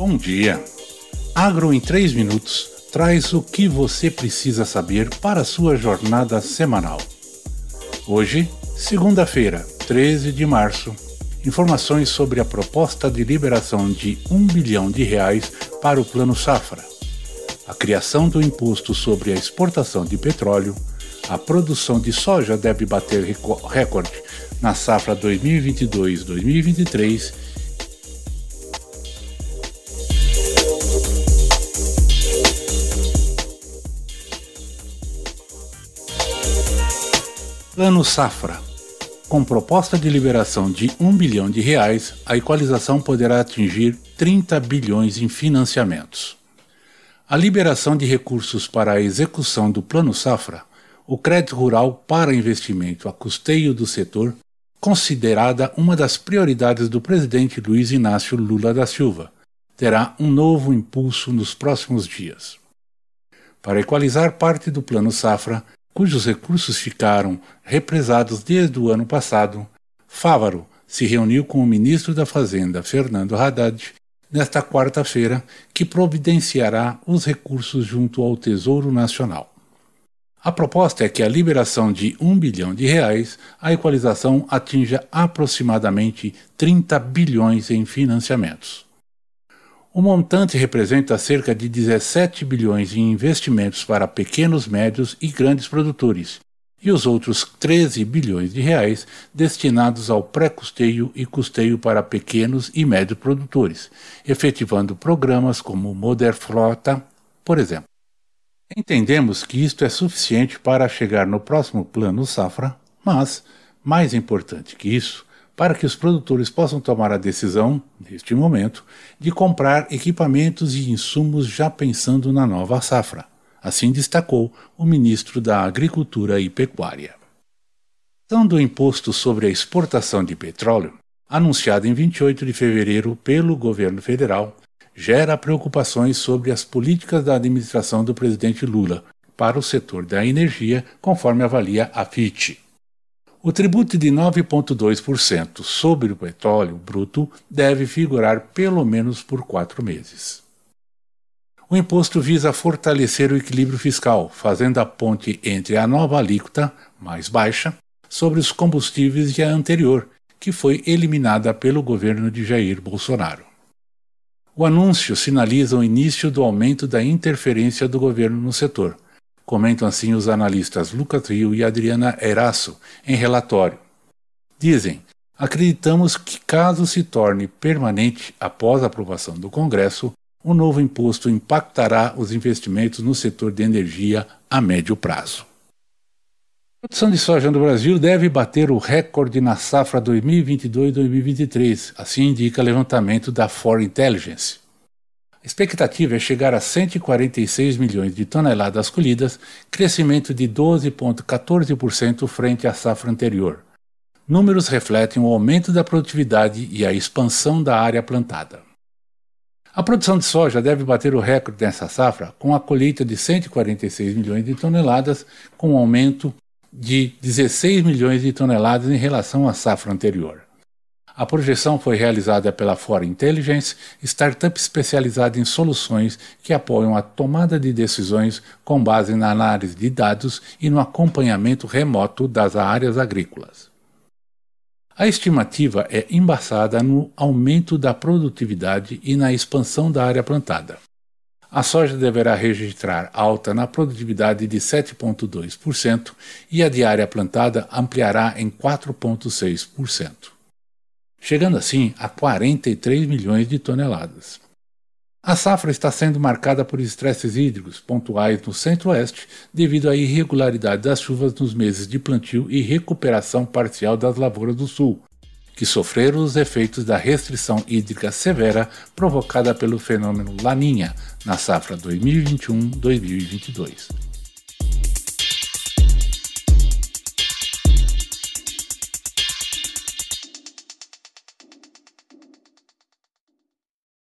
Bom dia. Agro em 3 minutos traz o que você precisa saber para sua jornada semanal. Hoje, segunda-feira, 13 de março, informações sobre a proposta de liberação de 1 bilhão de reais para o Plano Safra, a criação do imposto sobre a exportação de petróleo, a produção de soja deve bater recorde na safra 2022-2023 Plano Safra. Com proposta de liberação de 1 bilhão de reais, a equalização poderá atingir 30 bilhões em financiamentos. A liberação de recursos para a execução do Plano Safra, o crédito rural para investimento a custeio do setor, considerada uma das prioridades do presidente Luiz Inácio Lula da Silva, terá um novo impulso nos próximos dias. Para equalizar parte do Plano Safra, cujos recursos ficaram represados desde o ano passado, Fávaro se reuniu com o ministro da Fazenda, Fernando Haddad, nesta quarta-feira, que providenciará os recursos junto ao Tesouro Nacional. A proposta é que a liberação de um bilhão de reais, a equalização atinja aproximadamente 30 bilhões em financiamentos. O montante representa cerca de 17 bilhões em investimentos para pequenos, médios e grandes produtores, e os outros 13 bilhões de reais destinados ao pré-custeio e custeio para pequenos e médios produtores, efetivando programas como Moder Frota, por exemplo. Entendemos que isto é suficiente para chegar no próximo plano safra, mas, mais importante que isso, para que os produtores possam tomar a decisão, neste momento, de comprar equipamentos e insumos já pensando na nova safra. Assim destacou o ministro da Agricultura e Pecuária. A do imposto sobre a exportação de petróleo, anunciada em 28 de fevereiro pelo governo federal, gera preocupações sobre as políticas da administração do presidente Lula para o setor da energia, conforme avalia a FIT. O tributo de 9,2% sobre o petróleo bruto deve figurar pelo menos por quatro meses. O imposto visa fortalecer o equilíbrio fiscal, fazendo a ponte entre a nova alíquota, mais baixa, sobre os combustíveis e a anterior, que foi eliminada pelo governo de Jair Bolsonaro. O anúncio sinaliza o início do aumento da interferência do governo no setor Comentam assim os analistas Lucas Rio e Adriana Erasso em relatório. Dizem: acreditamos que, caso se torne permanente após a aprovação do Congresso, o novo imposto impactará os investimentos no setor de energia a médio prazo. A produção de soja no Brasil deve bater o recorde na safra 2022-2023, assim indica levantamento da For Intelligence. A expectativa é chegar a 146 milhões de toneladas colhidas, crescimento de 12,14% frente à safra anterior. Números refletem o aumento da produtividade e a expansão da área plantada. A produção de soja deve bater o recorde nessa safra, com a colheita de 146 milhões de toneladas, com um aumento de 16 milhões de toneladas em relação à safra anterior. A projeção foi realizada pela Fora Intelligence, startup especializada em soluções que apoiam a tomada de decisões com base na análise de dados e no acompanhamento remoto das áreas agrícolas. A estimativa é embasada no aumento da produtividade e na expansão da área plantada. A soja deverá registrar alta na produtividade de 7,2% e a de área plantada ampliará em 4,6% chegando assim a 43 milhões de toneladas. A safra está sendo marcada por estresses hídricos pontuais no centro-oeste devido à irregularidade das chuvas nos meses de plantio e recuperação parcial das lavouras do sul, que sofreram os efeitos da restrição hídrica severa provocada pelo fenômeno Laninha na safra 2021-2022.